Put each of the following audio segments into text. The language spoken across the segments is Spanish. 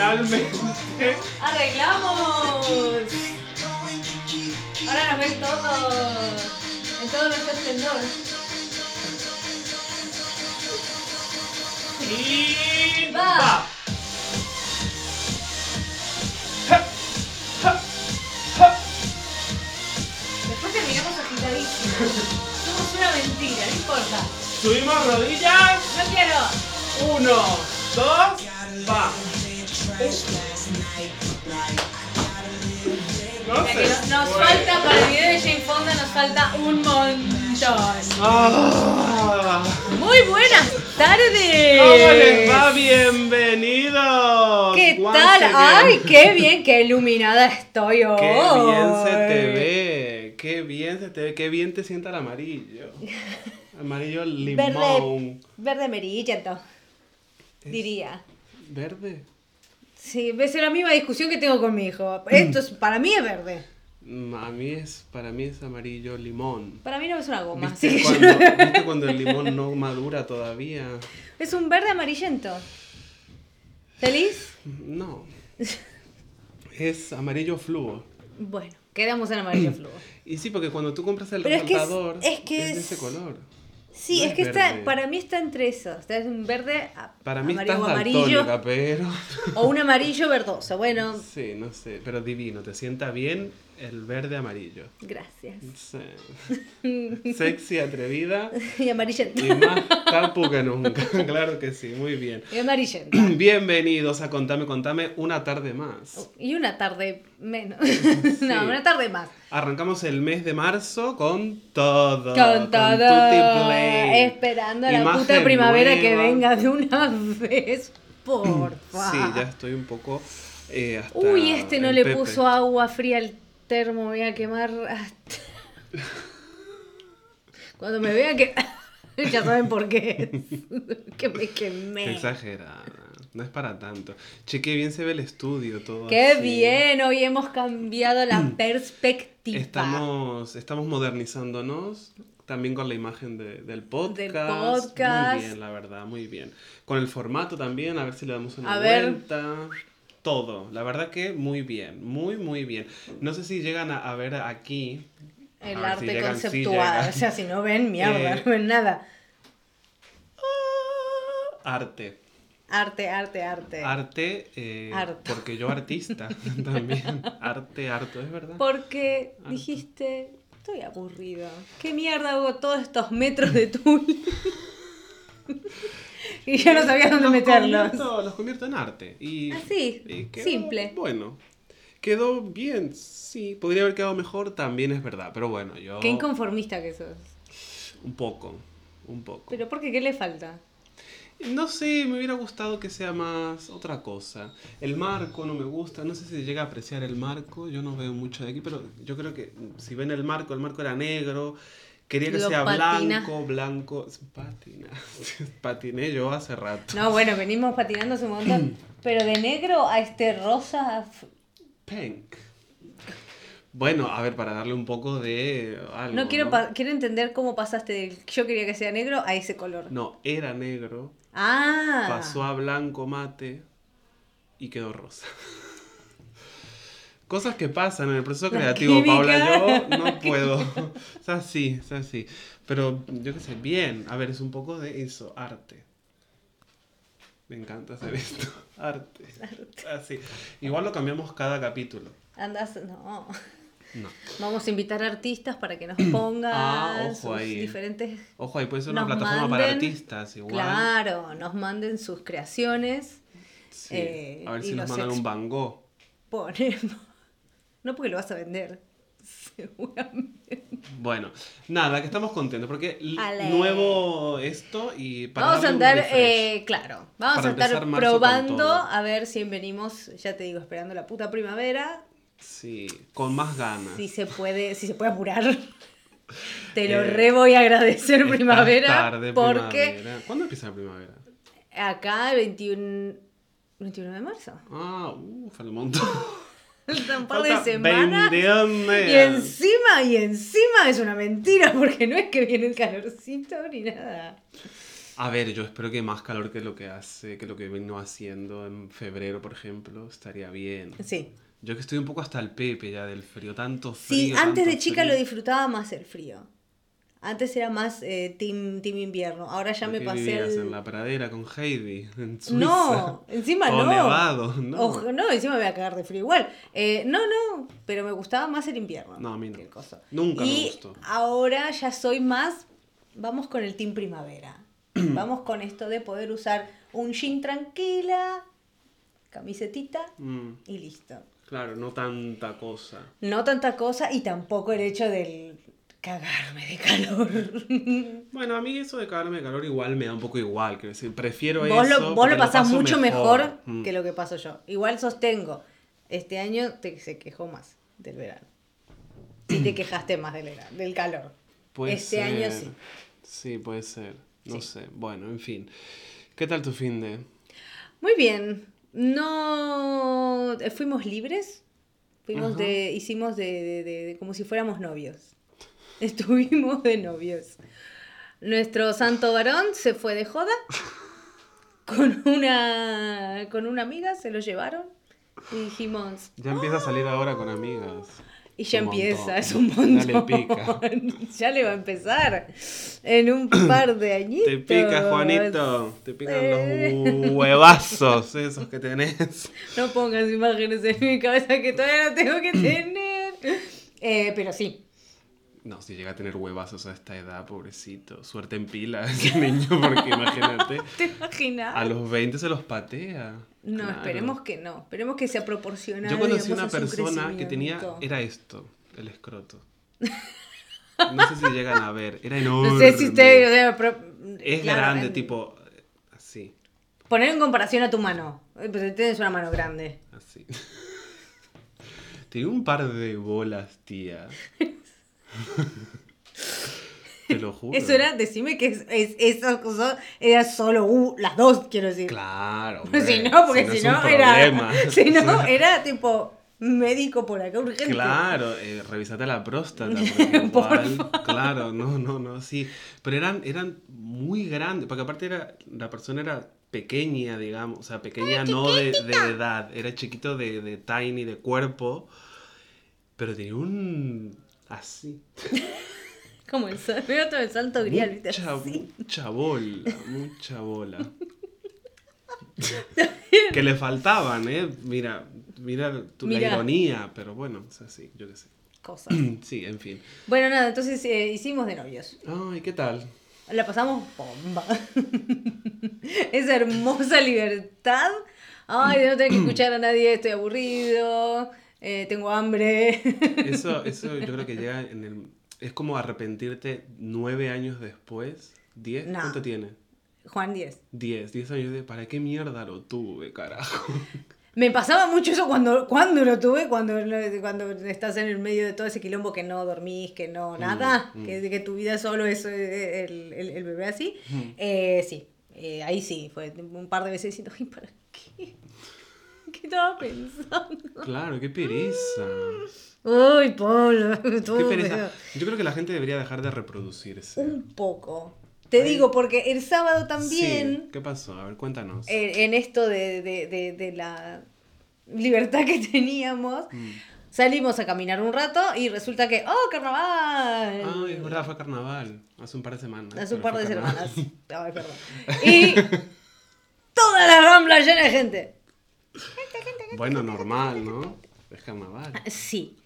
finalmente Arreglamos. Ahora nos ven todos. En todo nuestro esplendor. y Va. Después terminamos agitadísimos. Somos una mentira, no importa. Subimos rodillas. No quiero. Uno, dos, va. No sé. nos falta para el video de Jane Fonda, nos falta un montón. Ah. Muy buenas tardes. ¿Cómo les va? Bienvenidos. ¿Qué Once tal? again. Ay, qué bien, qué iluminada estoy hoy. Qué bien se te ve, qué bien se te ve, qué bien te sienta el amarillo. Amarillo limón. Verde, verde amarillento, diría. ¿Verde? Sí, ves es la misma discusión que tengo con mi hijo. Esto es, para mí es verde. Mm, A mí es, para mí es amarillo limón. Para mí no es una goma. ¿Viste, así cuando, yo- ¿Viste cuando el limón no madura todavía? Es un verde amarillento. ¿Feliz? No. Es amarillo fluo. Bueno, quedamos en amarillo fluo. Y sí, porque cuando tú compras el Pero es que es- es que de es- ese color. Sí, No es es que está, para mí está entre esos. Está es un verde a- Para mí amarillo estás amarillo pero... o un amarillo verdoso. Bueno, Sí, no sé, pero divino, te sienta bien el verde amarillo. gracias. Sí. Sexy, atrevida Y amarillento. y más tapu que nunca. claro que sí, muy bien. Y amarillento. Bienvenidos a Contame, Contame una tarde más. Y una tarde menos. no, una tarde más. Arrancamos el mes de marzo con todo. Con todo. Esperando a la puta primavera que venga de una vez. Porfa. Sí, ya estoy un poco eh, hasta Uy, este no le Pepe. puso agua fría al termo. Me voy a quemar hasta. Cuando me vean que. ya saben por qué. que me quemé. exagerada. No es para tanto. Che, qué bien se ve el estudio todo. Qué así. bien, hoy hemos cambiado la perspectiva. Estamos, estamos modernizándonos también con la imagen de- del podcast. Del podcast. Muy bien, la verdad, muy bien. Con el formato también, a ver si le damos una A ver. Todo, la verdad que muy bien, muy, muy bien. No sé si llegan a, a ver aquí. El si arte llegan, conceptual. o sea, si no ven, mierda, Eh, no ven nada. Arte. Arte, arte, arte. Arte, eh, porque yo artista también. Arte, harto, es verdad. Porque dijiste, estoy aburrido. ¿Qué mierda hago todos estos metros de tul? y ya no sabía dónde Los meterlos. convierto- los convierto en arte. Y, Así, y quedó- simple. Bueno, quedó bien, sí. Podría haber quedado mejor, también es verdad. Pero bueno, yo. Qué inconformista que sos. Un poco, un poco. Pero ¿por qué? ¿Qué le falta? No sé, me hubiera gustado que sea más otra cosa. El marco no me gusta, no sé si llega a apreciar el marco, yo no veo mucho de aquí, pero yo creo que si ven el marco, el marco era negro, quería que Lo sea patina. blanco, blanco, patina, patiné yo hace rato. No, bueno, venimos patinando hace un montón. Pero de negro a este rosa. Pink. Bueno, a ver, para darle un poco de algo. No quiero, ¿no? quiero entender cómo pasaste del yo quería que sea negro a ese color. No, era negro, Ah. pasó a blanco mate y quedó rosa. Cosas que pasan en el proceso La creativo, química. Paula. Yo no puedo. Es así, es así. Pero yo qué sé, bien. A ver, es un poco de eso, arte. Me encanta hacer esto. Arte. Así. Igual lo cambiamos cada capítulo. Andas, no. No. Vamos a invitar a artistas para que nos pongan Ah, ojo sus ahí. diferentes. Ojo, ahí puede ser una Nos plataforma para artistas, igual. Claro, nos manden sus creaciones. Sí. eh, a ver si nos mandan ex- un Van Gogh. Ponemos. No porque lo vas a vender. Seguramente. Bueno, nada, que estamos contentos porque Ale. nuevo esto y para vamos a un andar, eh, claro, vamos Para a estar probando a ver si venimos, ya te digo, esperando la puta primavera, Sí, con más ganas. si se puede, si se puede apurar. Te lo Eh, re voy a agradecer primavera tarde, porque primavera. ¿Cuándo empieza la primavera? acá el 21, 21 de marzo. Ah, uff, al montón. Falta un par de semanas. 22 Y encima, y encima es una mentira, porque no es que viene el calorcito ni nada. A ver, yo espero que más calor que lo que hace, que lo que vino haciendo en febrero, por ejemplo, estaría bien. Sí. Yo que estoy un poco hasta el pepe ya del frío, tanto Sí, frío. antes de chica frío. lo disfrutaba más el frío. Antes era más eh, team, team invierno. Ahora ya ¿Por me pasé vivías en la pradera con Heidi, en Suiza? No, encima no. nevado, no. Encima me voy a cagar de frío igual. Eh, no, no, pero me gustaba más el invierno. No, a mí no. coso. Nunca me y gustó. ahora ya soy más, vamos con el team primavera. vamos con esto de poder usar un jean tranquila, camisetita Mm, y listo. claro, no tanta cosa. No tanta cosa y tampoco el hecho del cagarme de calor. Bueno, a mí eso de cagarme de calor igual me da un poco igual, quiero decir, prefiero vos eso. lo, vos lo pasás mucho mejor, Mm. que lo que paso yo. Igual sostengo, este año te, se quejó más del verano. Sí te quejaste más del, vera- del calor. Puede este año sí. Sí, puede ser. No Sí. sé. Bueno, en fin. ¿Qué tal tu fin de? Muy bien. No eh, fuimos libres. Fuimos Ajá. de, hicimos de, de- de- de- como si fuéramos novios. Estuvimos de novios. Nuestro santo varón se fue de joda con una con una amiga, se lo llevaron y dijimos, Ya empieza a salir ahora con amigas. y ya Un montón. empieza, es un montón. Dale pica. ya le va a empezar en un par de añitos. Te pica, Juanito. Te pican Eh. los huevazos esos que tenés. No pongas imágenes en mi cabeza que todavía no tengo que tener. Eh, pero sí. No, si llega a tener huevazos a esta edad, pobrecito. Suerte en pila ese niño, porque imagínate. ¿Te imaginas? A los 20 se los patea. No, Claro. esperemos que no. Esperemos que sea proporcional. Yo conocí digamos, una persona que tenía. Era esto, el escroto. No sé si llegan a ver. Era enorme. No sé si usted. pero- Es claro, grande, en- tipo. Así. Poner en comparación a tu mano. Eh, Pues tienes una mano grande. Así. Tenía un par de bolas, tía. Te lo juro. Eso era, decime que es, es, esas cosas era solo uh, las dos, quiero decir. Claro. si hombre, no, porque no si no, era. Si no, era tipo médico por acá urgente. Claro, eh, revisate la próstata. Porque Por igual, claro, no, no, no, sí. Pero eran, eran muy grandes, porque aparte era, la persona era pequeña, digamos, o sea, pequeña no de, de edad, era chiquito de, de tiny, de cuerpo, pero tenía un... así. Como el, todo el salto grial, ¿viste? Mucha, Así. mucha bola, mucha bola. que le faltaban, ¿eh? Mira, mira tu, la ironía, pero bueno, es así, yo qué sé. Cosas. Sí, en fin. Bueno, nada, entonces eh, hicimos de novios. Ay, ¿qué tal? La pasamos bomba. Esa hermosa libertad. Ay, de no tener que escuchar a nadie, estoy aburrido, eh, tengo hambre. Eso, eso yo creo que llega en el... Es como arrepentirte nueve años después. ¿Diez? No. ¿Cuánto tiene? Juan 10. Diez. Diez años de... ¿Para qué mierda lo tuve, carajo? Me pasaba mucho eso cuando, cuando lo tuve, cuando, cuando estás en el medio de todo ese quilombo que no dormís, que no nada, mm. Que, que tu vida solo es eh, el, el- el bebé así. Mm. Eh, sí, eh, ahí sí, fue un par de veces diciendo, ay, ¿para qué? ¿Qué estaba pensando? Claro, qué pereza. Uy, Pablo, Qué pereza. Yo creo que la gente debería dejar de reproducirse. Un poco. Te Ay. digo, porque el sábado también, Sí. ¿Qué pasó? A ver, cuéntanos. en esto de, de- de- de la libertad que teníamos, Mm. salimos a caminar un rato y resulta que, ¡oh, carnaval! Ay, es verdad, fue carnaval. Hace un par de semanas. Hace un par de carnaval. semanas. Ay, perdón. Y toda la rambla llena de gente. Bueno, normal, ¿no? Es carnaval. Sí.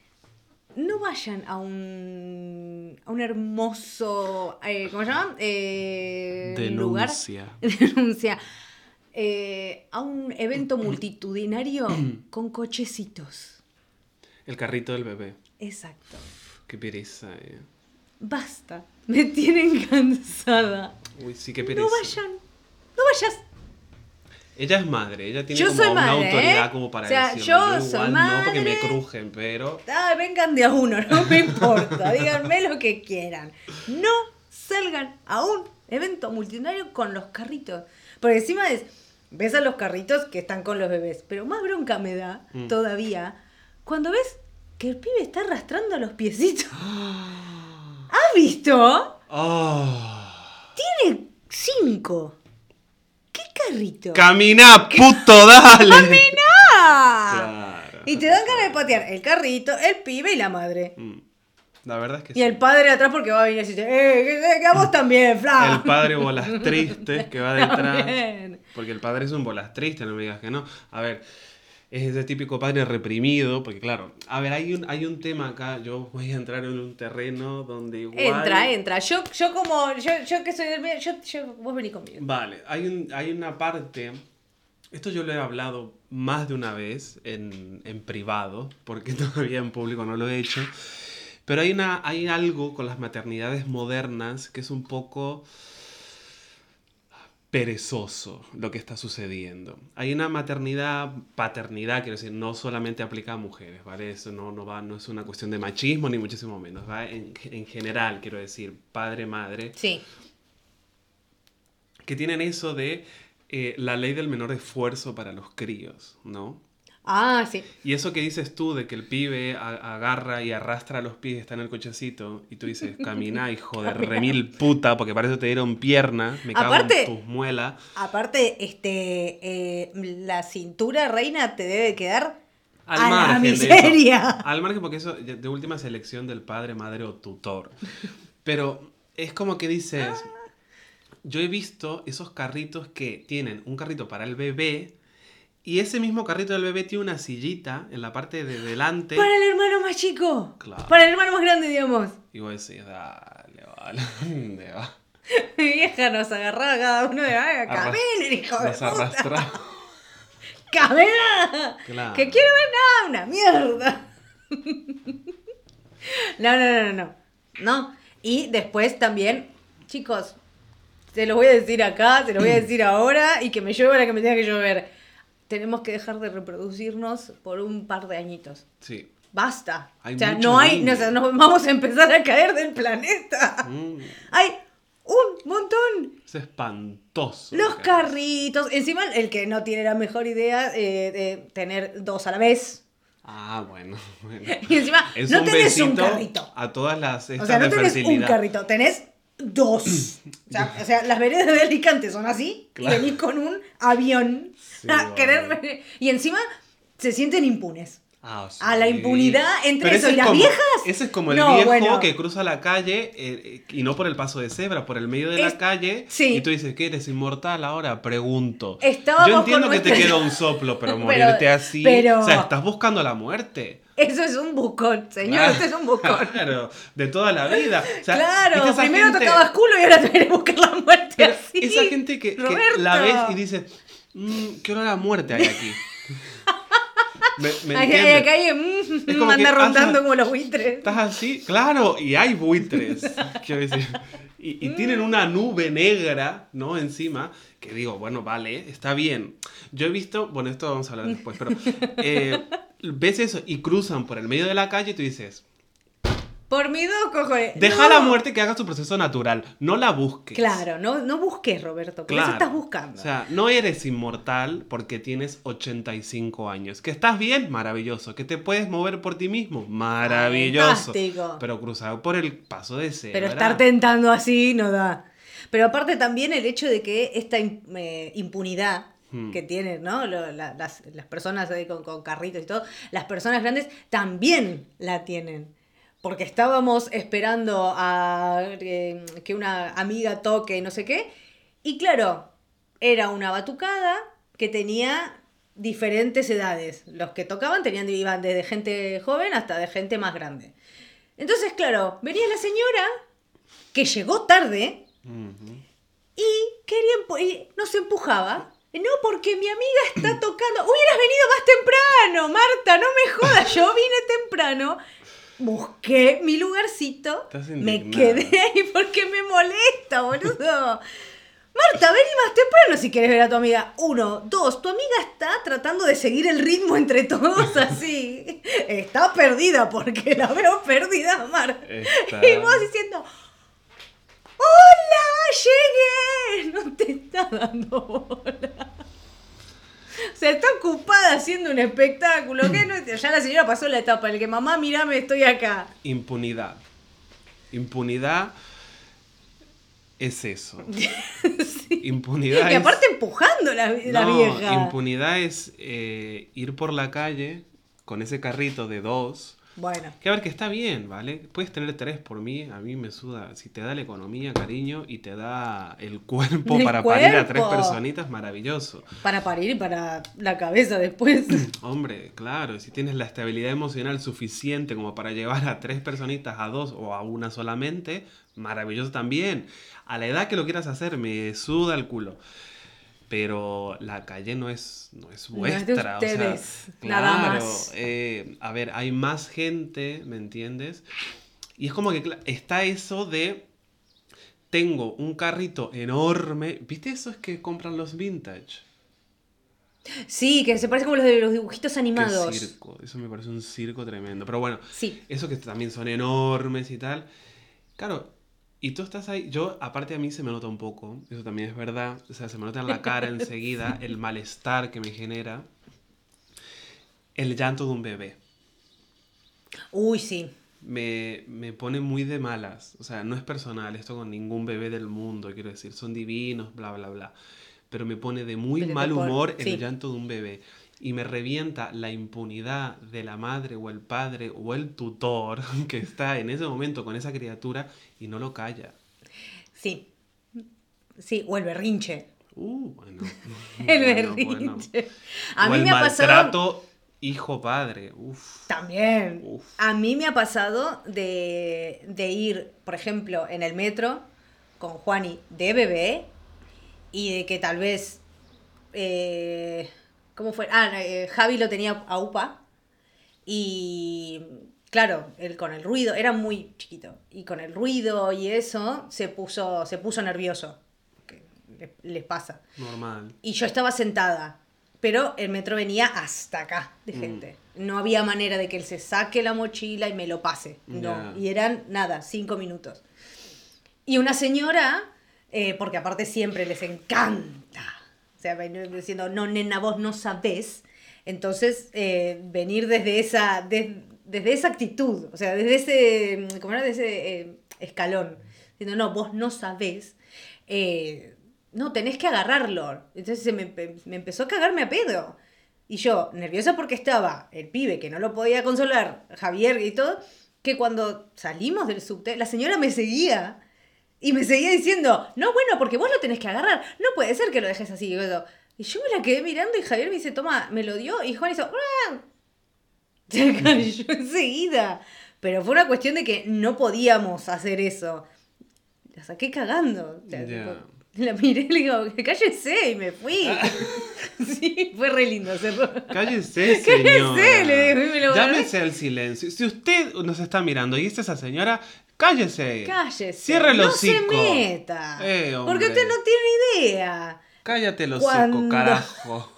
No vayan a un, a un hermoso, eh, ¿cómo se llama? Eh, lugar. Denuncia. Denuncia. Eh, a un evento multitudinario con cochecitos. El carrito del bebé. Exacto. Qué pereza, eh. Basta. Me tienen cansada. Uy, sí, qué pereza. No vayan. No vayas. Ella es madre, ella tiene Yo como una madre, autoridad ¿eh? como para O sea, decirlo. yo igual soy no porque me madre. crujen, pero Ah, vengan de a uno, no me importa. Díganme lo que quieran. No salgan a un evento multitudinario con los carritos. Porque encima es, ves a los carritos que están con los bebés. Pero más bronca me da Mm. todavía cuando ves que el pibe está arrastrando los piecitos. ¿Has visto? Ah. Tiene cinco. ¿Qué carrito? ¡Camina, puto, dale! ¡Camina! Claro. Y te dan ganas de patear el carrito, el pibe y la madre. Mm. La verdad es que Y sí. el padre atrás porque va a venir y dice, ¡eh, que, que a vos también, Fla! El padre bolas tristes que va detrás. Porque el padre es un bolas triste, no me digas que no. A ver, es ese típico padre reprimido, porque claro, a ver, hay un, hay un tema acá, yo voy a entrar en un terreno donde igual... Entra, entra. Yo, yo como, yo, yo que soy del medio, yo, yo, vos vení conmigo. Vale, hay, un, hay una parte, esto yo lo he hablado más de una vez en, en privado, porque todavía en público no lo he hecho, pero hay, una, hay algo con las maternidades modernas que es un poco perezoso lo que está sucediendo. Hay una maternidad, paternidad, quiero decir, no solamente aplica a mujeres, ¿vale? Eso no, no, va, no es una cuestión de machismo ni muchísimo menos, va en, en general, quiero decir, padre, madre Sí. que tienen eso de eh, la ley del menor esfuerzo para los críos, ¿no? Ah, sí. Y eso que dices tú de que el pibe agarra y arrastra los pies, está en el cochecito, y tú dices, camina, hijo de remil puta, porque para eso te dieron pierna, me cago Aparte- en tus muelas. Aparte, este, eh, la cintura reina te debe quedar Al a la eso. miseria. Al margen, porque eso de de última selección del padre, madre o tutor. Pero es como que dices, yo he visto esos carritos que tienen un carrito para el bebé y ese mismo carrito del bebé tiene una sillita en la parte de delante. Para el hermano más chico. Claro. Para el hermano más grande, digamos. Y vos decís, dale, vale, ¿dónde va? Mi vieja nos agarraba cada uno de Arras- caminen, hijo Nos arrastraba. ¡Camina! Claro. Que quiero ver nada, una mierda. No, no, no, no, no. No. Y después también, chicos, se los voy a decir acá, se los voy a decir ahora y que me llueva la que me tenga que llover. Tenemos que dejar de reproducirnos por un par de añitos. Sí. Basta. Hay o sea, no hay, no, o sea, nos vamos a empezar a caer del planeta. Mm, Hay un montón. es espantoso. Los carritos. Encima, el que no tiene la mejor idea eh, de tener dos a la vez. Ah, bueno. bueno. Y encima, Es no un tenés un carrito. A todas las O sea, no tenés un carrito, tenés dos. O sea, o sea, las veredas de Alicante son así Claro. venís con un avión Sí, a querer- Y encima se sienten impunes. Ah, sí. A la impunidad entre Pero eso y las como- viejas. Ese es como el No, viejo bueno. que cruza la calle eh, y no por el paso de cebra, por el medio de Es- la calle. sí. Y tú dices, ¿qué eres inmortal ahora? Pregunto. Estábamos Yo entiendo que te queda un soplo, pero Pero- morirte así. pero- O sea, estás buscando la muerte. Eso es un buscón, señor, esto es un buscón. Claro, de toda la vida. O sea, claro, ¿viste esa primero gente- tocabas culo y ahora te a buscar la muerte pero así. Esa gente que, que la ves y dices, "Mm, ¿qué hora la muerte hay aquí? ¿Me, me Ay, entiendes? ay, acá hay, mm, Es como anda que rondando como los buitres. Estás así, claro, y hay buitres, quiero decir. Y, y tienen una nube negra, ¿no? Encima, que digo, bueno, vale, está bien. Yo he visto, bueno, esto vamos a hablar después, pero eh, ves eso y cruzan por el medio de la calle y tú dices, Por mi dos cojones. deja No. la muerte que haga su proceso natural, no la busques. Claro, no, no busques, Roberto, eso Claro. estás buscando. O sea, no eres inmortal porque tienes 85 años. Que estás bien, maravilloso. Que te puedes mover por ti mismo, maravilloso. Fantástico. Pero cruzar por el paso de cebra. Pero estar tentando así no da. Pero aparte también el hecho de que esta eh, impunidad Hmm. que tienen, ¿no? Lo- la- las, las personas ahí con, con carritos y todo, las personas grandes también la tienen. Porque estábamos esperando a eh, que una amiga toque no sé qué. Y claro, era una batucada que tenía diferentes edades. Los que tocaban tenían, iban desde gente joven hasta de gente más grande. Entonces, claro, venía la señora que llegó tarde y quería y nos empujaba. No, porque mi amiga está tocando. Hubieras venido más temprano, Marta, no me jodas. Yo vine temprano, busqué mi lugarcito, me quedé ahí porque me molesta, boludo. Marta, vení más temprano si quieres ver a tu amiga. Uno, dos, tu amiga está tratando de seguir el ritmo entre todos así. Está perdida porque la veo perdida, Marta. Está- Y vos diciendo, ¡Hola! ¡Llegué! No te está dando bola. O sea, está ocupada haciendo un espectáculo. ¿qué no? Ya la señora pasó la etapa en la que mamá, mirame, estoy acá. Impunidad. Impunidad es eso. Impunidad Y es- aparte empujando la, la No, vieja. impunidad es eh, ir por la calle con ese carrito de dos. Bueno, Que a ver, que está bien, ¿vale? Puedes tener tres por mí, a mí me suda. Si te da la economía, cariño, y te da el cuerpo El para parir a tres cuerpo. personitas, maravilloso. para parir y para la cabeza después. Hombre, claro, si tienes la estabilidad emocional suficiente como para llevar a tres personitas, a dos o a una solamente, maravilloso también. A la edad que lo quieras hacer, me suda el culo. Pero la calle no es, no es No es de vuestra. o sea, ustedes, nada más. eh, a ver, hay más gente, ¿me entiendes? Y es como que está eso de. Tengo un carrito enorme. ¿Viste eso es que compran los vintage? Sí, que se parece como los de los dibujitos Qué animados. circo. Eso me parece un circo tremendo. Pero bueno, Sí. eso que también son enormes y tal. Claro, y tú estás ahí. Yo, aparte a mí se me nota un poco. Eso también es verdad. O sea, se me nota en la cara enseguida el malestar que me genera. El llanto de un bebé. Uy, sí. Me, me pone muy de malas. O sea, no es personal esto con ningún bebé del mundo, quiero decir. Son divinos, bla, bla, bla. Pero me pone de muy Pero mal humor el sí. llanto de un bebé. Y me revienta la impunidad de la madre o el padre o el tutor que está en ese momento con esa criatura y no lo calla. Sí. Sí, o el berrinche. Uh, bueno. El Bueno, bueno. berrinche. A O mí el me ha pasado. maltrato hijo-padre. Uf. También. Uf. A mí me ha pasado de, de ir, por ejemplo, en el metro con Juani de bebé y de que tal vez. eh, ¿Cómo fue? Ah, eh, Javi lo tenía a UPA y. Claro, él con el ruido, era muy chiquito, y con el ruido y eso se puso, se puso nervioso, que les- les pasa. Normal. Y yo estaba sentada, pero el metro venía hasta acá de Mm. gente. No había manera de que él se saque la mochila y me lo pase. No. Y eran nada, cinco minutos. Y una señora, eh, porque aparte siempre les encanta. Sea, diciendo, no, nena, vos no sabés. Entonces, eh, venir desde esa, des- desde esa actitud, o sea, desde ese, ¿cómo era? Desde ese eh, escalón. Diciendo, no, vos no sabés. eh, no, tenés que agarrarlo. Entonces se me, me empezó a cagarme a pedo. Y yo, nerviosa porque estaba el pibe que no lo podía consolar, Javier y todo, que cuando salimos del subte, la señora me seguía. Y me seguía diciendo, no, bueno, porque vos lo tenés que agarrar. No puede ser que lo dejes así. Y yo, yo me la quedé mirando y Javier me dice, toma, me lo dio. Y Juan hizo, "Ah". se cayó enseguida. Pero fue una cuestión de que no podíamos hacer eso. La saqué cagando. O sea, la miré y le digo, cállese, y me fui. sí, fue re lindo hacerlo. Cállese, Cállese, señora. le digo, me lo. Llámese al silencio. Si usted nos está mirando y es esa señora, cállese. Cállese. Cierre el no hocico. se meta. Eh, porque usted no tiene idea. Cállate los Cuando- hocico, carajo.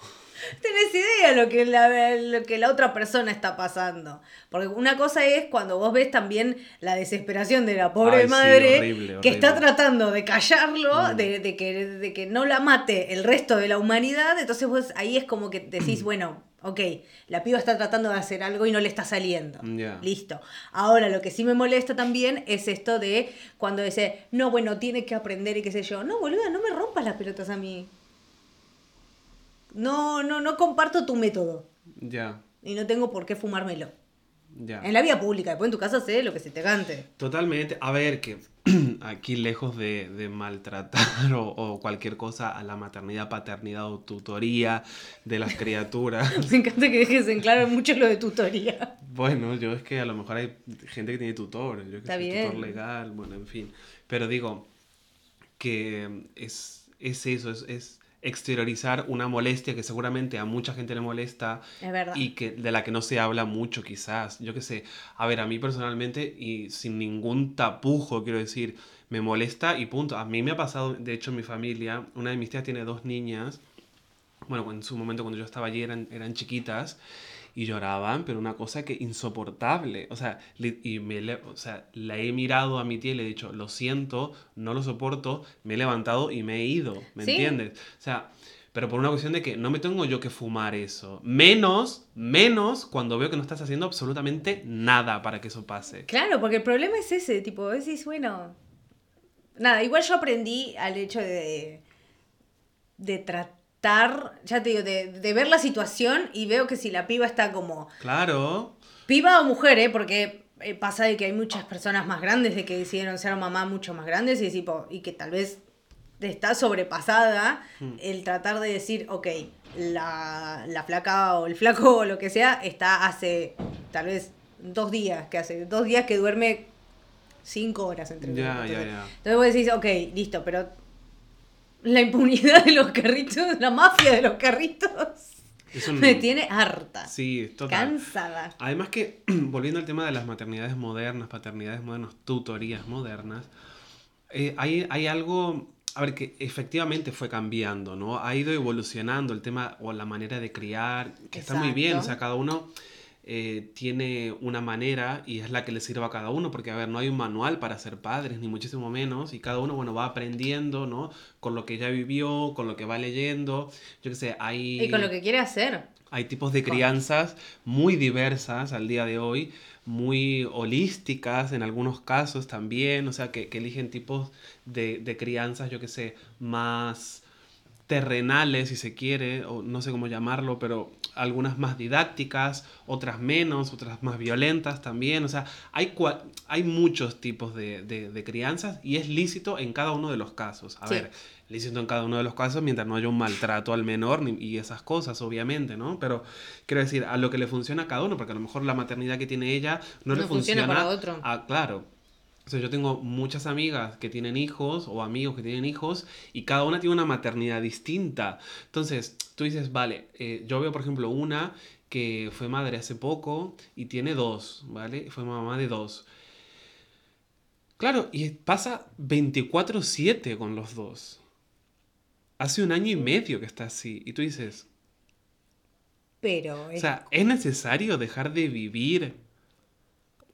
Tenés idea lo que, la, lo que la otra persona está pasando. Porque una cosa es cuando vos ves también la desesperación de la pobre Ay, sí, madre horrible, que está tratando de callarlo, Mm. de, de que, de que no la mate el resto de la humanidad. Entonces vos ahí es como que decís, bueno, ok, la piba está tratando de hacer algo y no le está saliendo. Listo. Ahora lo que sí me molesta también es esto de cuando dice, no, bueno, tiene que aprender y qué sé yo. No, boluda, no me rompas las pelotas a mí. No, no, no comparto tu método. Ya, Y no tengo por qué fumármelo. Ya. En la vía pública, después en tu casa sé lo que se te cante. Totalmente. A ver, que aquí lejos de, de maltratar o, o cualquier cosa a la maternidad, paternidad o tutoría de las criaturas. Me encanta que dejes en claro mucho lo de tutoría. Bueno, yo es que a lo mejor hay gente que tiene tutor, yo que Está soy bien. tutor legal, bueno, en fin. Pero digo que es, es eso, es, es exteriorizar una molestia que seguramente a mucha gente le molesta Es y que de la que no se habla mucho quizás. Yo qué sé, a ver, a mí personalmente y sin ningún tapujo, quiero decir, me molesta y punto. A mí me ha pasado, de hecho, en mi familia, una de mis tías tiene dos niñas, bueno, en su momento cuando yo estaba allí eran, eran chiquitas y lloraban, pero una cosa que insoportable. O sea, y me o sea, la he mirado a mi tía y le he dicho, lo siento, no lo soporto, me he levantado y me he ido, ¿me Sí. entiendes? O sea, pero por una cuestión de que no me tengo yo que fumar eso. Menos, menos cuando veo que no estás haciendo absolutamente nada para que eso pase. Claro, porque el problema es ese, tipo, decís, bueno, nada, igual yo aprendí al hecho de, de tratar, ya te digo, de, de ver la situación y veo que si la piba está como... Claro. Piba o mujer, ¿eh? Porque eh, pasa de que hay muchas personas más grandes de que decidieron ser mamá mucho más grandes y, tipo, y que tal vez está sobrepasada Hmm. el tratar de decir, ok, la, la flaca o el flaco o lo que sea está hace tal vez dos días, que hace dos días que duerme cinco horas entre Ya, entonces, ya, ya. Entonces vos decís, ok, listo, pero la impunidad de los carritos, la mafia de los carritos, un- me tiene harta, Sí, total. cansada. Además que, volviendo al tema de las maternidades modernas, paternidades modernas, tutorías modernas, eh, hay, hay algo, a ver, que efectivamente fue cambiando, ¿no? Ha ido evolucionando el tema o la manera de criar, que está muy bien, o sea, cada uno eh, tiene una manera y es la que le sirva a cada uno, porque, a ver, no hay un manual para ser padres, ni muchísimo menos, y cada uno, bueno, va aprendiendo, ¿no? Con lo que ya vivió, con lo que va leyendo, yo qué sé, hay... Y con lo que quiere hacer. Hay tipos de crianzas muy diversas al día de hoy, muy holísticas en algunos casos también, o sea, que, que eligen tipos de, de crianzas, yo que sé, más terrenales, si se quiere, o no sé cómo llamarlo, pero algunas más didácticas, otras menos, otras más violentas también, o sea, hay, hay muchos tipos de, de- de crianzas y es lícito en cada uno de los casos. A Sí. ver, lícito en cada uno de los casos mientras no haya un maltrato al menor ni- y esas cosas, obviamente, ¿no? Pero quiero decir, a lo que le funciona a cada uno, porque a lo mejor la maternidad que tiene ella no, le funciona funciona para otro. a- claro. O sea, yo tengo muchas amigas que tienen hijos o amigos que tienen hijos y cada una tiene una maternidad distinta. Entonces, tú dices, vale, eh, yo veo por ejemplo una que fue madre hace poco y tiene dos, ¿vale? Fue mamá de dos. Claro, y pasa 24/7 con los dos. Hace un año y medio que está así. Y tú dices, Pero, o sea, ¿es necesario dejar de vivir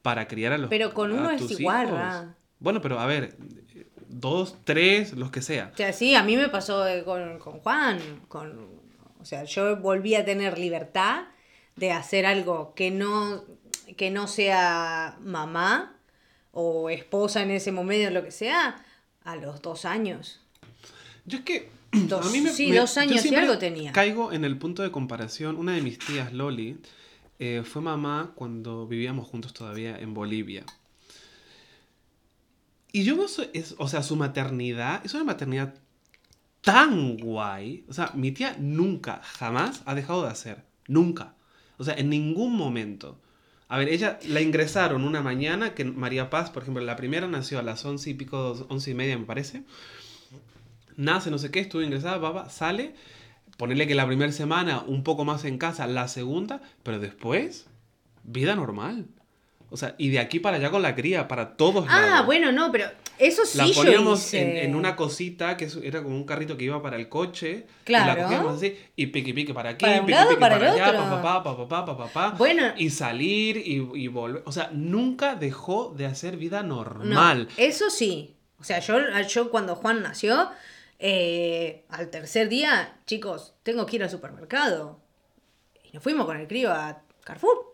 para criar a los pero con a uno es igual. Bueno, pero a ver, dos, tres, los que sea. O sea, sí, a mí me pasó eh, con, con Juan. Con, o sea, yo volví a tener libertad de hacer algo que no, que no sea mamá o esposa en ese momento, lo que sea, a los dos años. Yo es que Dos- sí, dos años y algo tenía. Caigo en el punto de comparación. Una de mis tías, Loli, eh, fue mamá cuando vivíamos juntos todavía en Bolivia. Y yo no sé, es, o sea, su maternidad es una maternidad tan guay. O sea, mi tía nunca, jamás ha dejado de hacer. Nunca. O sea, en ningún momento. A ver, ella la ingresaron una mañana, que María Paz, por ejemplo, la primera nació a las once y pico, once y media me parece. Nace, no sé qué, estuvo ingresada, baba, sale ponerle que la primera semana un poco más en casa, la segunda, pero después, vida normal. O sea, y de aquí para allá con la cría, para todos. Ah, bueno, no, pero eso sí. La poníamos yo. En, una cosita que era como un carrito que iba para el coche. Claro. Y la cogíamos así, y pique pique para aquí, para pique lado, pique para, para allá, papá, papá, papá, papá. Bueno. Y salir y, volver. O sea, nunca dejó de hacer vida normal. Eso sí. O sea, yo, yo cuando Juan nació, eh, al tercer día, chicos, tengo que ir al supermercado. Y nos fuimos con el crío a Carrefour.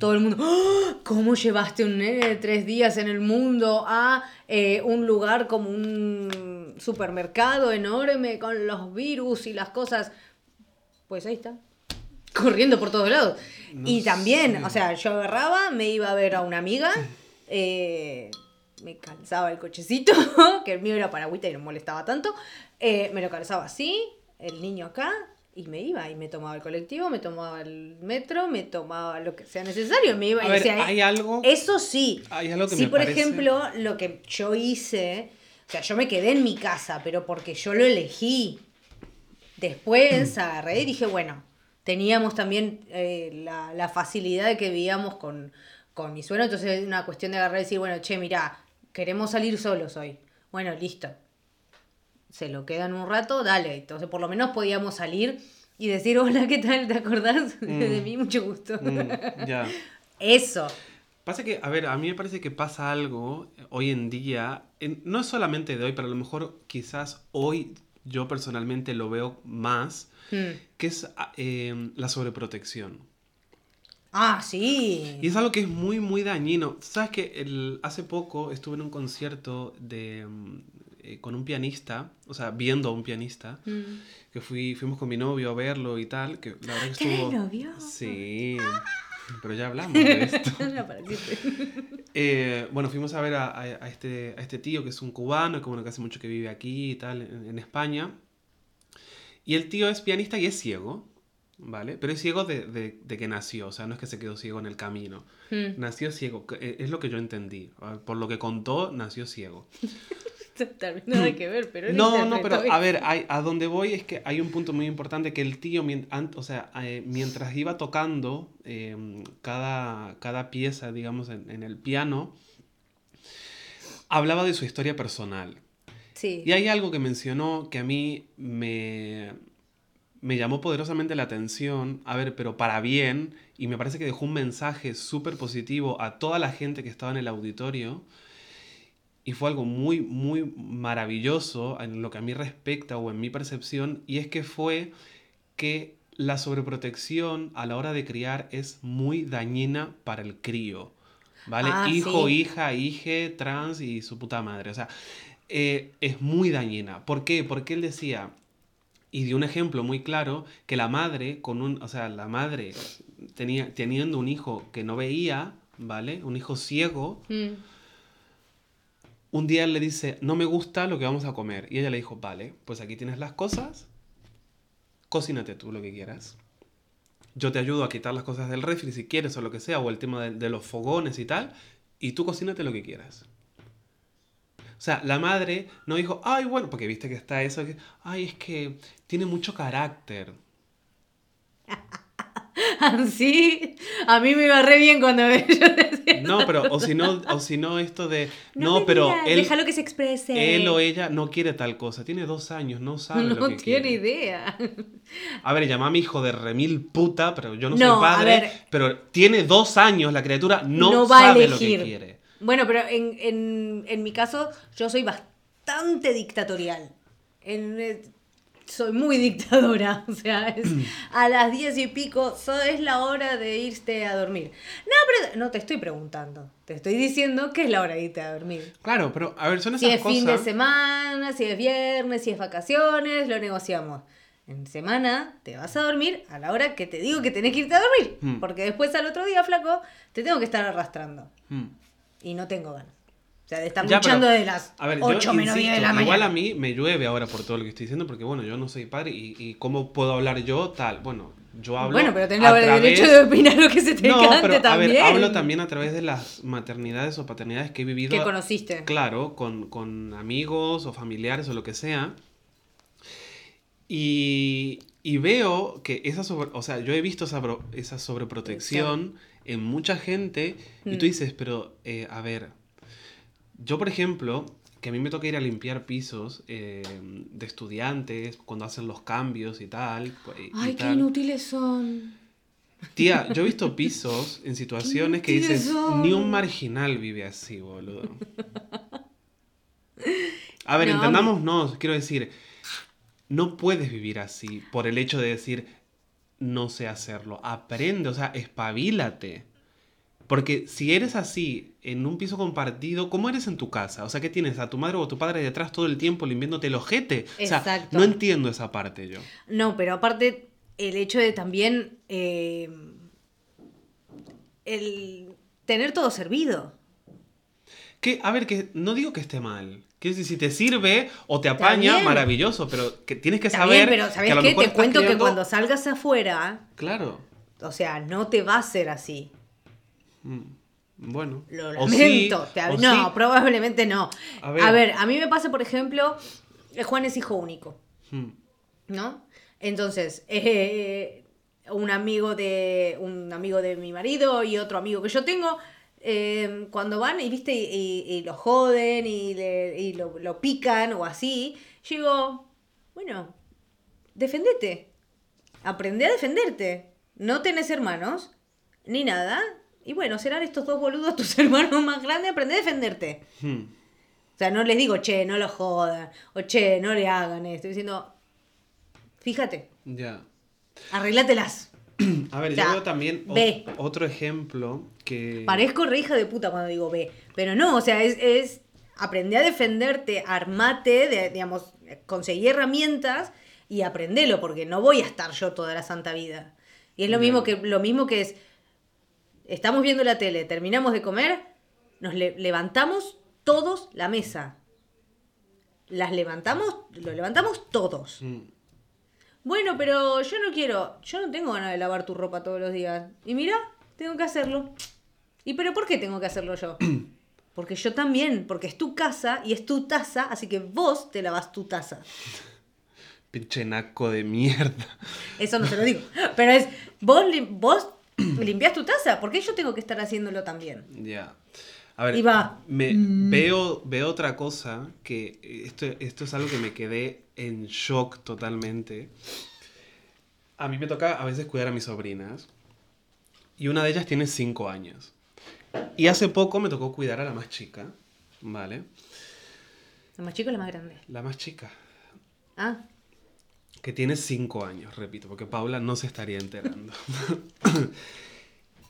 Todo el mundo, ¡Ah! ¿cómo llevaste un nene de tres días en el mundo a eh, un lugar como un supermercado enorme con los virus y las cosas? Pues ahí está, corriendo por todos lados. No y también, sé. o sea, yo agarraba, me iba a ver a una amiga, eh, me calzaba el cochecito, que el mío era paragüita y no molestaba tanto, eh, me lo calzaba así, el niño acá, y me iba, y me tomaba el colectivo, me tomaba el metro, me tomaba lo que sea necesario, me iba A y ver, decía, hay algo. eso sí. Hay algo que sí, me por parece- ejemplo, lo que yo hice, o sea, yo me quedé en mi casa, pero porque yo lo elegí. Después agarré y dije, bueno, teníamos también eh, la, la facilidad de que vivíamos con, con mi suegro, entonces es una cuestión de agarrar y decir, bueno, che, mirá, queremos salir solos hoy. Bueno, listo. Se lo quedan un rato, dale. Entonces por lo menos podíamos salir y decir, hola, ¿qué tal? ¿Te acordás de Mm. mí? Mucho gusto. Mm, ya. Eso. Pasa que, a ver, a mí me parece que pasa algo hoy en día, en- no es solamente de hoy, pero a lo mejor quizás hoy yo personalmente lo veo más, Mm. que es eh, la sobreprotección. Ah, sí. Y es algo que es muy, muy dañino. ¿Sabes que el, hace poco estuve en un concierto de, mm, eh, con un pianista, o sea, viendo a un pianista, Mm. que fui, fuimos con mi novio a verlo y tal, que la verdad que ¿Tenés estuvo... novio? Sí, pero ya hablamos de esto. Eh, bueno, fuimos a ver a, a- a este, a este tío que es un cubano, que, bueno, que hace mucho que vive aquí y tal, en, en España. Y el tío es pianista y es ciego, ¿vale? Pero es ciego de, de- de que nació, o sea, no es que se quedó ciego en el camino. Mm. Nació ciego, eh, es lo que yo entendí. Ah, Por lo que contó, nació ciego. Totalmente nada que ver, pero No, no, pero a ver, hay- a donde voy es que hay un punto muy importante que el tío, o sea, eh, mientras iba tocando eh, cada, cada pieza, digamos, en, en el piano, hablaba de su historia personal. Sí. Y hay algo que mencionó que a mí me, me llamó poderosamente la atención, a ver, pero para bien, y me parece que dejó un mensaje súper positivo a toda la gente que estaba en el auditorio, y fue algo muy, muy maravilloso en lo que a mí respecta o en mi percepción, y es que fue que la sobreprotección a la hora de criar es muy dañina para el crío. ¿Vale? Ah, Hijo, sí. hija, hije, trans y su puta madre. O sea, eh, es muy dañina. ¿Por qué? Porque él decía, y dio un ejemplo muy claro, que la madre, con un, o sea, la madre tenía, teniendo un hijo que no veía, ¿vale? Un hijo ciego, Mm. un día él le dice, no me gusta lo que vamos a comer. Y ella le dijo, vale, pues aquí tienes las cosas, cocínate tú lo que quieras. Yo te ayudo a quitar las cosas del refri si quieres o lo que sea, o el tema de, de los fogones y tal, y tú cocínate lo que quieras. O sea, la madre no dijo, ay, bueno, porque viste que está eso, que, ay, es que tiene mucho carácter. Así, a mí me iba re bien cuando yo decía. No, pero, o si no, o si no esto de, no, pero digas, él, Déjalo que se exprese. él o ella no quiere tal cosa, tiene dos años, no sabe lo No que tiene quiere. idea. A ver, llama a mi hijo de remil puta, pero yo no, No, soy padre. Pero tiene dos años, la criatura no, No va a sabe lo que elegir. quiere. Bueno, pero en, en, en mi caso, yo soy bastante dictatorial. En, eh, soy muy dictadora. O sea, es a las diez y pico, so- es la hora de irte a dormir. No, pero no te estoy preguntando. Te estoy diciendo que es la hora de irte a dormir. Claro, pero a ver, son Si esas es fin de cosas. semana, si es viernes, si es vacaciones, lo negociamos. En semana te vas a dormir a la hora que te digo que tenés que irte a dormir. Mm. Porque después al otro día, flaco, te tengo que estar arrastrando. Mm. Y no tengo ganas. O sea, de estar Ya, luchando pero, de las a ver, yo 8 menos 10 de insisto, la mañana. Igual a mí me llueve ahora por todo lo que estoy diciendo, porque bueno, yo no soy padre y, y cómo puedo hablar yo tal. Bueno, yo hablo. bueno, pero tenés el derecho de opinar lo que se te No, cante pero a también. ver, hablo también a través de las maternidades o paternidades que he vivido. Que conociste. Claro, con, con amigos o familiares o lo que sea. Y, y veo que esa sobre, o sea, yo he visto esa, esa sobreprotección en mucha gente y tú Mm. dices, pero eh, a ver, yo por ejemplo, que a mí me toca ir a limpiar pisos eh, de estudiantes cuando hacen los cambios y tal. y Ay, qué tal. inútiles son. Tía, yo he visto pisos en situaciones que dices, son. ni un marginal vive así, boludo. A ver, No, entendámonos, quiero decir, no puedes vivir así por el hecho de decir, no sé hacerlo. Aprende, o sea, espabilate. Porque si eres así en un piso compartido, ¿cómo eres en tu casa? O sea, ¿qué tienes? ¿A tu madre o tu padre detrás todo el tiempo limpiándote el ojete? O sea, Exacto. no entiendo esa parte yo. No, pero aparte, el hecho de también. eh, el tener todo servido. Que, a ver, que no digo que esté mal. Quiero decir, si te sirve o te apaña, maravilloso, pero que tienes que saber pero que ¿sabes a lo qué? mejor Te cuento que cuando salgas afuera, Claro. o sea, no te va a ser así. Mm, Bueno. Lo O sí, lamento. te o no, sí. probablemente no. A A ver. ver. a mí me pasa, por ejemplo, eh, Juan es hijo único, Mm, ¿no? Entonces, eh, un amigo de un amigo de mi marido y otro amigo que yo tengo, eh, cuando van y viste y, y- y lo joden y, le- y lo, lo pican o así, yo digo, bueno, defendete, aprende a defenderte. No tenés hermanos, ni nada. Y bueno, serán estos dos boludos tus hermanos más grandes, aprende a defenderte. mm. O sea, no les digo, che, no lo jodan, o che, no le hagan esto. Estoy diciendo, fíjate, Ya. arreglátelas. A ver, yo veo también ve. otro ejemplo que... Parezco re hija de puta cuando digo ve. Pero no, o sea, es, es aprender a defenderte, armate, de, digamos, conseguí herramientas y aprendelo, porque no voy a estar yo toda la santa vida. Y es lo mismo que, lo mismo que es, estamos viendo la tele, terminamos de comer, nos le- levantamos todos la mesa. Las levantamos, lo levantamos todos. Mm, Bueno, pero yo no quiero, yo no tengo ganas de lavar tu ropa todos los días. Y mira, tengo que hacerlo. ¿Y pero por qué tengo que hacerlo yo? Porque yo también, porque es tu casa y es tu taza, así que vos te lavas tu taza. Pinche naco de mierda. Eso no se lo digo. Pero es, vos, lim- vos limpias tu taza, ¿por qué yo tengo que estar haciéndolo también? Ya. A ver, me, Mm. veo, veo otra cosa que esto, esto es algo que me quedé en shock totalmente. A mí me toca a veces cuidar a mis sobrinas y una de ellas tiene 5 años. Y hace poco me tocó cuidar a la más chica, ¿vale? ¿La más chica o la más grande? La más chica, Ah, que tiene 5 años, repito, porque Paula no se estaría enterando.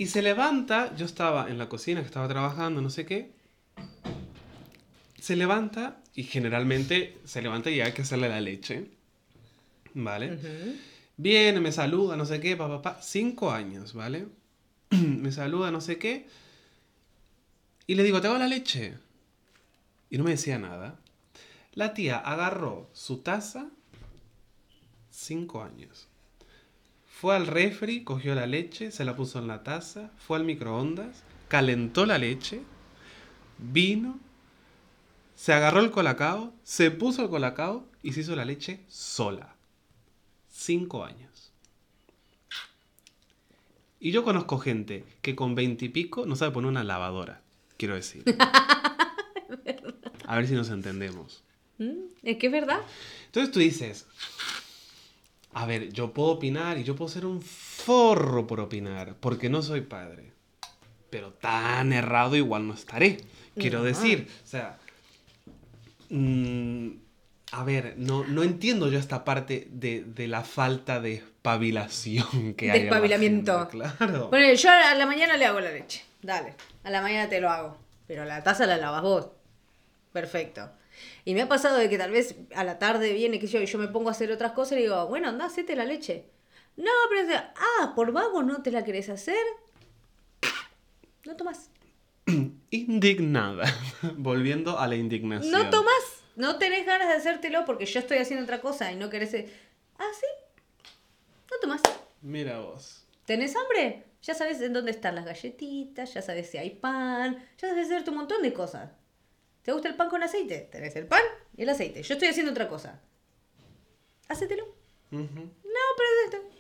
y se levanta, yo estaba en la cocina, que estaba trabajando, no sé qué. Se levanta y generalmente se levanta y hay que hacerle la leche. ¿Vale? ujú. Viene, me saluda, no sé qué, papá, papá. Cinco años, ¿vale? me saluda, no sé qué. Y le digo, ¿te hago la leche? Y no me decía nada. La tía agarró su taza, cinco años. Fue al refri, cogió la leche, se la puso en la taza, fue al microondas, calentó la leche, vino, se agarró el colacao, se puso el colacao y se hizo la leche sola. Cinco años. Y yo conozco gente que con veintipico no sabe poner una lavadora, quiero decir. A ver si nos entendemos. ¿Mm? Es que es verdad. Entonces tú dices, a ver, yo puedo opinar y yo puedo ser un forro por opinar, porque no soy padre. Pero tan errado igual no estaré. Quiero No. decir, o sea, mm, a ver, no, no entiendo yo esta parte de, de la falta de espabilación que hay. Despabilamiento. gente, Claro. Bueno, yo a la mañana le hago la leche. Dale. A la mañana te lo hago. Pero la taza la lavas vos. Perfecto. Y me ha pasado de que tal vez a la tarde viene, que yo, y yo me pongo a hacer otras cosas y digo, bueno, anda, hacete la leche. No, pero es, ah, por vago no te la querés hacer. No tomás. Indignada. Volviendo a la indignación. No tomás. No tenés ganas de hacértelo porque yo estoy haciendo otra cosa y no querés. Ah, sí. No tomás. Mira vos. ¿Tenés hambre? Ya sabes en dónde están las galletitas, ya sabes si hay pan, ya sabes hacerte un montón de cosas. ¿Te gusta el pan con aceite? Tenés el pan y el aceite. Yo estoy haciendo otra cosa. Hacételo. Ujú. No, pero es.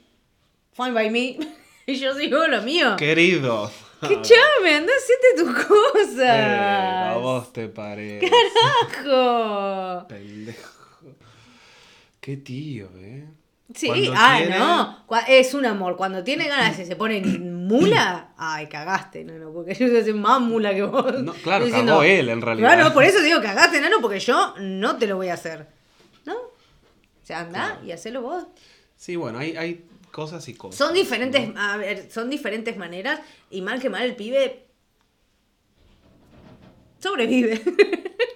Fine by me. y yo sigo lo mío. Querido. ¡Qué chame! Anda, hacete tus Eh, a cosas. vos te parece. ¡Carajo! Pendejo. Qué tío, ¿eh? Sí, Cuando ah, no. Es un amor. Cuando tiene ganas y se pone mula, ay, cagaste, no, no, porque yo soy más mula que vos. No, claro, Estoy cagó él, en realidad. Claro, por eso digo cagaste, no, porque yo no te lo voy a hacer. ¿No? O sea, anda Claro. y hacelo vos. Sí, bueno, hay, hay cosas y cosas. Son diferentes, ¿no? a ver, son diferentes maneras y mal que mal el pibe sobrevive.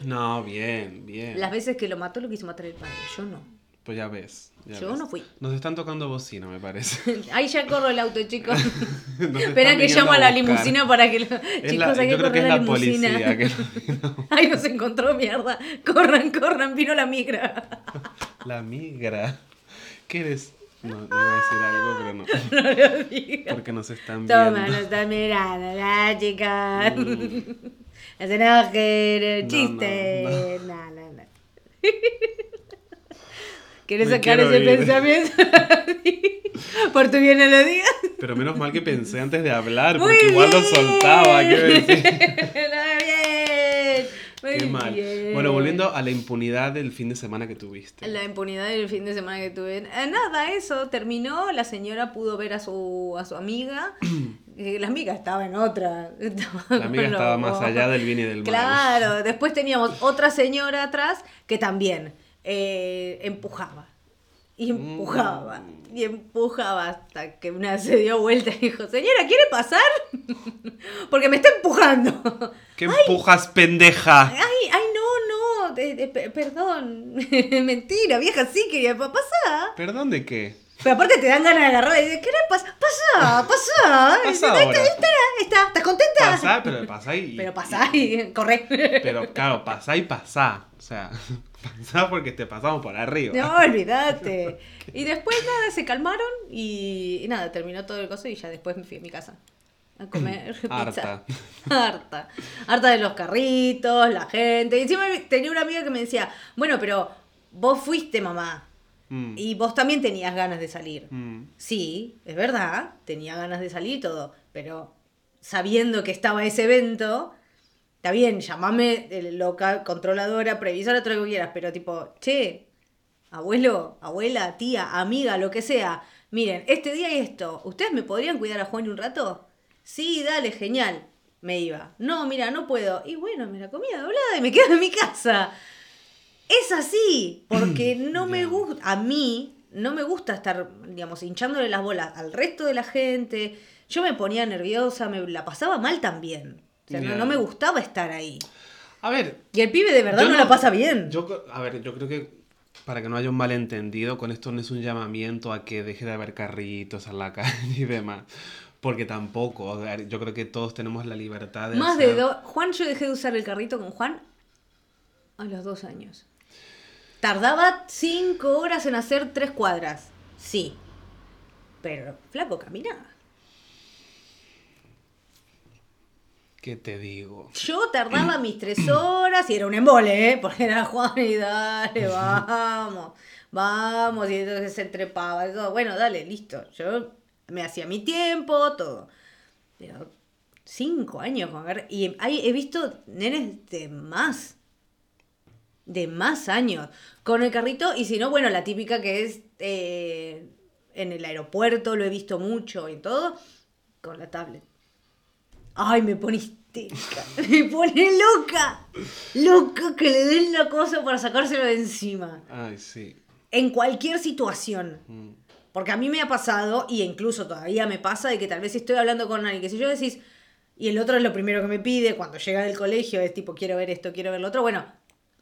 No, bien, bien. Las veces que lo mató lo quiso matar el padre, yo no. Pues ya ves. ya Yo ves. no fui. Nos están tocando bocina, me parece. Ahí ya corro el auto, chicos. Espera que llamo a la limusina para que lo... Es Chicos, hay que correr la la limusina. que Ay, nos encontró mierda. Corran, corran, vino la migra. La migra. ¿Qué eres? No, iba a decir algo, pero no. No lo digas. Porque nos están viendo. Toma, nos están mirando, la. No se enojen, No, chiste. No, no, no. ¿Quieres Me sacar ese ir. pensamiento? Por tu bien no lo digas. Pero menos mal que pensé antes de hablar, Muy porque igual lo soltaba, decir. Muy bien. Muy Qué mal. bien. Bueno, volviendo a la impunidad del fin de semana que tuviste. La impunidad del fin de semana que tuve. Eh, nada, eso terminó. La señora pudo ver a su, a su amiga. Eh, la amiga estaba en otra. Estaba La amiga estaba más allá del bien y del mal. Claro, después teníamos otra señora atrás que también eh, empujaba. Y empujaba. Mm. Y empujaba hasta que una vez se dio vuelta y dijo, señora, ¿quiere pasar? Porque me está empujando. ¿Qué empujas, pendeja? Ay, ay, no, no, de- de- pe- perdón. Mentira, vieja, sí quería pa- pasar. ¿Perdón de qué? Pero aparte te dan ganas de agarrarla y pasa. Pasa Está, ahora. está, está, ¿estás contenta? Pasá, pero pasá y... Pero pasá y corre. Pero claro, pasá y pasá. O sea, pasá porque te pasamos por arriba. No, olvídate. Y después nada, se calmaron y, y nada, terminó todo el coso y ya después me fui a mi casa a comer pizza. Harta. Harta. Harta de los carritos, la gente. Y encima tenía una amiga que me decía, bueno, pero vos fuiste mamá Mm, y vos también tenías ganas de salir. mm. Sí, es verdad, tenía ganas de salir y todo, pero sabiendo que estaba ese evento, está bien, llamame loca, controladora, previsora, todo lo que quieras, pero tipo, che, abuelo, abuela, tía, amiga, lo que sea, miren, este día y esto, ¿ustedes me podrían cuidar a Juan un rato? Sí, dale, genial. Me iba. No, mira, no puedo. Y bueno, me la comía doblada y me quedo en mi casa. Es así, porque no me gusta, a mí no me gusta estar, digamos, hinchándole las bolas al resto de la gente. Yo me ponía nerviosa, me la pasaba mal también. O sea, no, me gustaba estar ahí. A ver, Y el pibe de verdad no, no- la pasa bien. yo, a ver, yo creo que para que no haya un malentendido, con esto no es un llamamiento a que deje de haber carritos en la calle y demás. Porque tampoco, yo creo que todos tenemos la libertad de Más de dos. Juan, yo dejé de usar el carrito con Juan a los dos años. Tardaba cinco horas en hacer tres cuadras. Sí. Pero, flaco, caminaba. ¿Qué te digo? Yo tardaba mis tres horas y era un embole, ¿eh? Porque era Juan y dale, vamos, vamos. Y entonces se trepaba y todo. Bueno, dale, listo. Yo me hacía mi tiempo, todo. Pero cinco años con agarre- Y hay, he visto nenes de más. De más años. Con el carrito, y si no, bueno, la típica que es eh, en el aeropuerto, lo he visto mucho y todo, con la tablet. Ay, me pone histérica. Me pone loca. Loca que le den la cosa para sacárselo de encima. Ay, sí. En cualquier situación. Mm. Porque a mí me ha pasado, y incluso todavía me pasa, de que tal vez estoy hablando con alguien, que si yo decís, y el otro es lo primero que me pide cuando llega del colegio, es tipo, quiero ver esto, quiero ver lo otro, bueno,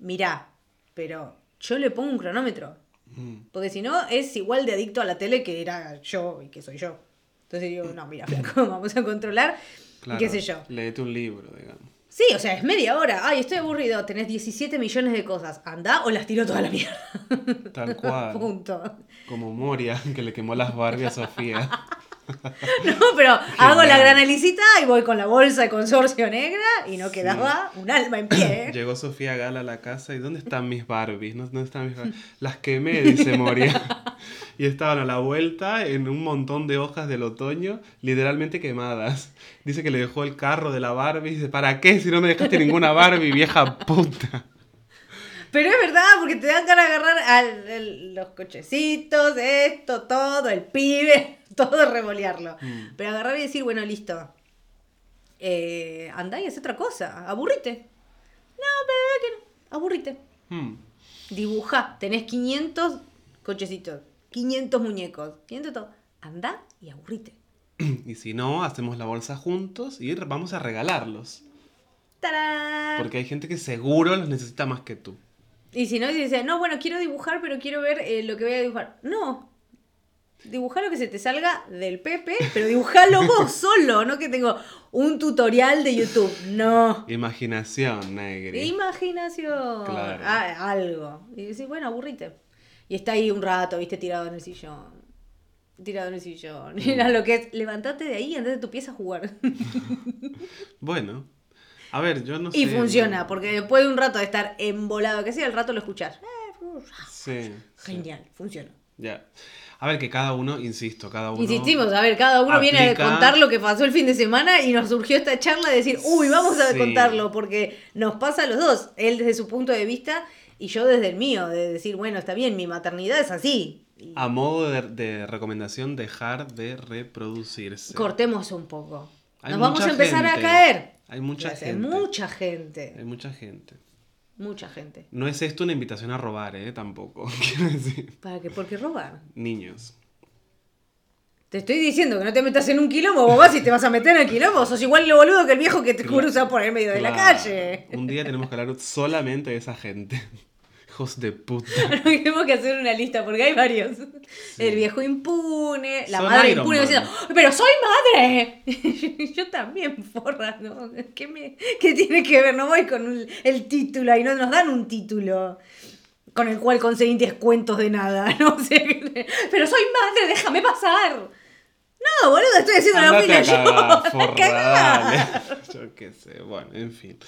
mirá, pero yo le pongo un cronómetro. Mm. Porque si no, es igual de adicto a la tele que era yo y que soy yo. Entonces digo, no, mira, flaco, vamos a controlar. Claro, ¿Qué sé yo? Léete un libro, digamos. Sí, o sea, es media hora. Ay, estoy aburrido. Tenés 17 millones de cosas. Anda o las tiro toda la mierda. Tal cual. Punto. Como Moria, que le quemó las Barbie a Sofía. No, pero hago la gran helicita y voy con la bolsa de consorcio negra y no Sí. quedaba un alma en pie. ¿eh? Llegó Sofía Gala a la casa y ¿dónde están mis Barbies? ¿No- ¿Dónde están mis Barbies? Las quemé, dice Moria. Y estaban a la vuelta en un montón de hojas del otoño, literalmente quemadas. Dice que le dejó el carro de la Barbie. Dice, ¿para qué si no me dejaste ninguna Barbie, vieja puta? Pero es verdad, porque te dan ganas de agarrar al- el- los cochecitos, esto, todo, el pibe, todo revolearlo. Mm. Pero agarrar y decir, bueno, listo. Eh, andá y haz otra cosa. Aburrite. No, pero que no. Aburrite. Hmm. Dibuja. Tenés 500 cochecitos, 500 muñecos, 500 todo. Andá y aburrite. Y si no, hacemos la bolsa juntos y vamos a regalarlos. ¡Tarán! Porque hay gente que seguro los necesita más que tú. Y si no, dice, no, bueno, quiero dibujar, pero quiero ver eh, lo que voy a dibujar. No. Dibuja lo que se te salga del Pepe, pero dibujalo vos solo, no que tengo un tutorial de YouTube. No. Imaginación, negri. Imaginación. Claro. Ah, algo. Y decís, bueno, aburrite. Y está ahí un rato, viste, tirado en el sillón. Tirado en el sillón. Mira lo que es. Levantate de ahí y andate de tu pieza a jugar. Bueno. A ver, yo no sé. y funciona, porque después de un rato de estar embolado, que sea, el rato lo escuchás. Sí. sí. Genial, funciona. Ya. A ver, que cada uno, insisto, cada uno. Insistimos, a ver, cada uno viene a contar lo que pasó el fin de semana y nos surgió esta charla de decir, uy, vamos a Sí. contarlo, porque nos pasa a los dos, él desde su punto de vista y yo desde el mío, de decir, bueno, está bien, mi maternidad es así. Y A modo de, de recomendación, dejar de reproducirse. cortemos un poco. Hay Nos vamos a empezar a caer. Hay mucha Hay gente. mucha gente. Hay mucha gente. Mucha gente. No es esto una invitación a robar, ¿eh? Tampoco. Quiero decir. ¿Para qué? ¿Por qué robar? Niños. Te estoy diciendo que no te metas en un quilombo, vos vas y te vas a meter en el quilombo. Sos igual lo boludo que el viejo que te cruza por el medio de la calle. Un día tenemos que hablar solamente de esa gente. Hijos de puta. Tenemos que hacer una lista porque hay varios. El viejo impune, la Son madre Iron impune Man. diciendo, pero soy madre. Yo también, porra, ¿no? ¿Qué, me- qué tiene que ver? No voy con un- el título y no nos dan un título con el cual conseguí descuentos de nada, ¿no? Que- pero soy madre, déjame pasar. No, boludo, estoy haciendo la fila yo. forra. Yo qué sé, bueno, en fin.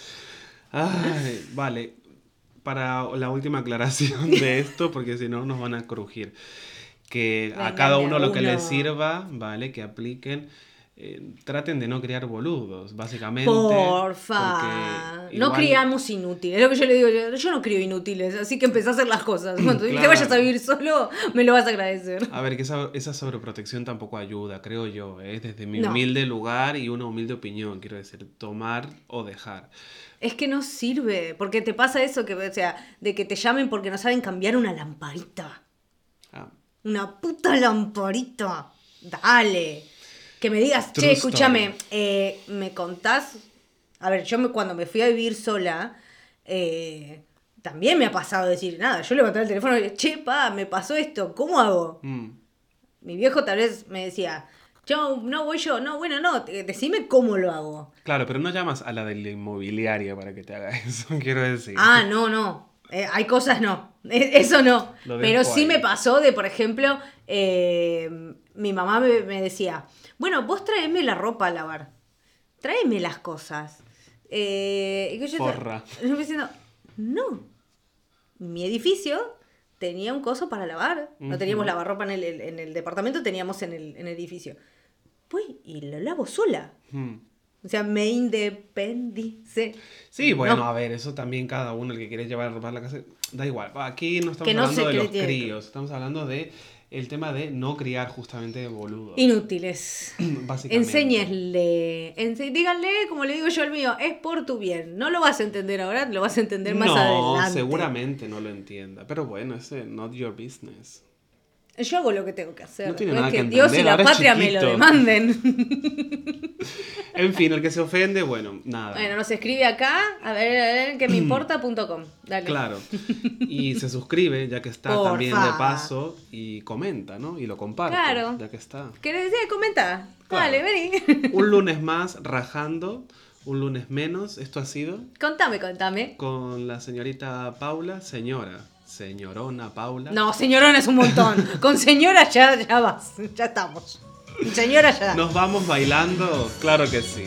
Ay, vale, para la última aclaración de esto, porque si no nos van a crujir. Que a cada uno a lo que uno. les sirva, ¿vale? Que apliquen. Eh, traten de no criar boludos, básicamente. Porfa. No criamos inútiles. Es lo que yo le digo. Yo, yo no crío inútiles, así que empecé a hacer las cosas. Cuando te vayas a vivir solo, me lo vas a agradecer. A ver, que esa, esa sobreprotección tampoco ayuda, creo yo, ¿eh? desde mi No. humilde lugar y una humilde opinión, quiero decir, tomar o dejar. Es que no sirve, porque te pasa eso, que, o sea, de que te llamen porque no saben cambiar una lamparita. Ah, Una puta lamparita. Dale. Que me digas, True che, escúchame, eh, ¿me contás? A ver, yo me, cuando me fui a vivir sola, eh, también me ha pasado decir, nada, yo levanté el teléfono y le che, pa, me pasó esto, ¿cómo hago? mm. Mi viejo tal vez me decía, yo, no voy yo, no, bueno, no, decime cómo lo hago. Claro, pero no llamas a la de la inmobiliaria para que te haga eso, quiero decir. Ah, no, no. Eh, hay cosas no. Eso no. Pero sí ahí. me pasó de, por ejemplo, eh, mi mamá me, me decía, bueno, vos tráeme la ropa a lavar. Tráeme las cosas. Eh, y yo, Porra. yo me diciendo, no. Mi edificio tenía un coso para lavar. No teníamos lavarropa en el, en el departamento, teníamos en el, en el edificio. Voy y lo lavo sola. O sea, me independicé. Sí, bueno, No. a ver, eso también cada uno, el que quiere llevar a la casa, da igual. Aquí no estamos no hablando de los que- críos, estamos hablando de el tema de no criar justamente boludos. Inútiles. básicamente. Enséñesle, ense- díganle, como le digo yo al mío, es por tu bien. No lo vas a entender ahora, lo vas a entender más no, adelante. seguramente no lo entienda. Pero bueno, ese not your business. Yo hago lo que tengo que hacer. No tiene es nada que que Dios y la es patria me lo demanden. En fin, el que se ofende, bueno, nada. bueno, nos escribe acá, a ver, a ver, que me importa.com. Dale. Claro. Y se suscribe, ya que está también de paso, y comenta, ¿no? Y lo comparte, Claro. ya que está. ¿Querés decir? Comenta. Claro. Dale, vení. Un lunes más rajando, un lunes menos. Esto ha sido contame, contame. con la señorita Paula, señora, señorona Paula. No, señorona es un montón. Con señora ya, ya vas. Ya estamos. Señora ya. Nos vamos bailando, claro que sí.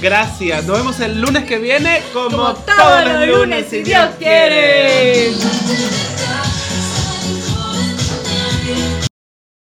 Gracias, nos vemos el lunes que viene como, Como todos los lunes, si Dios quiere.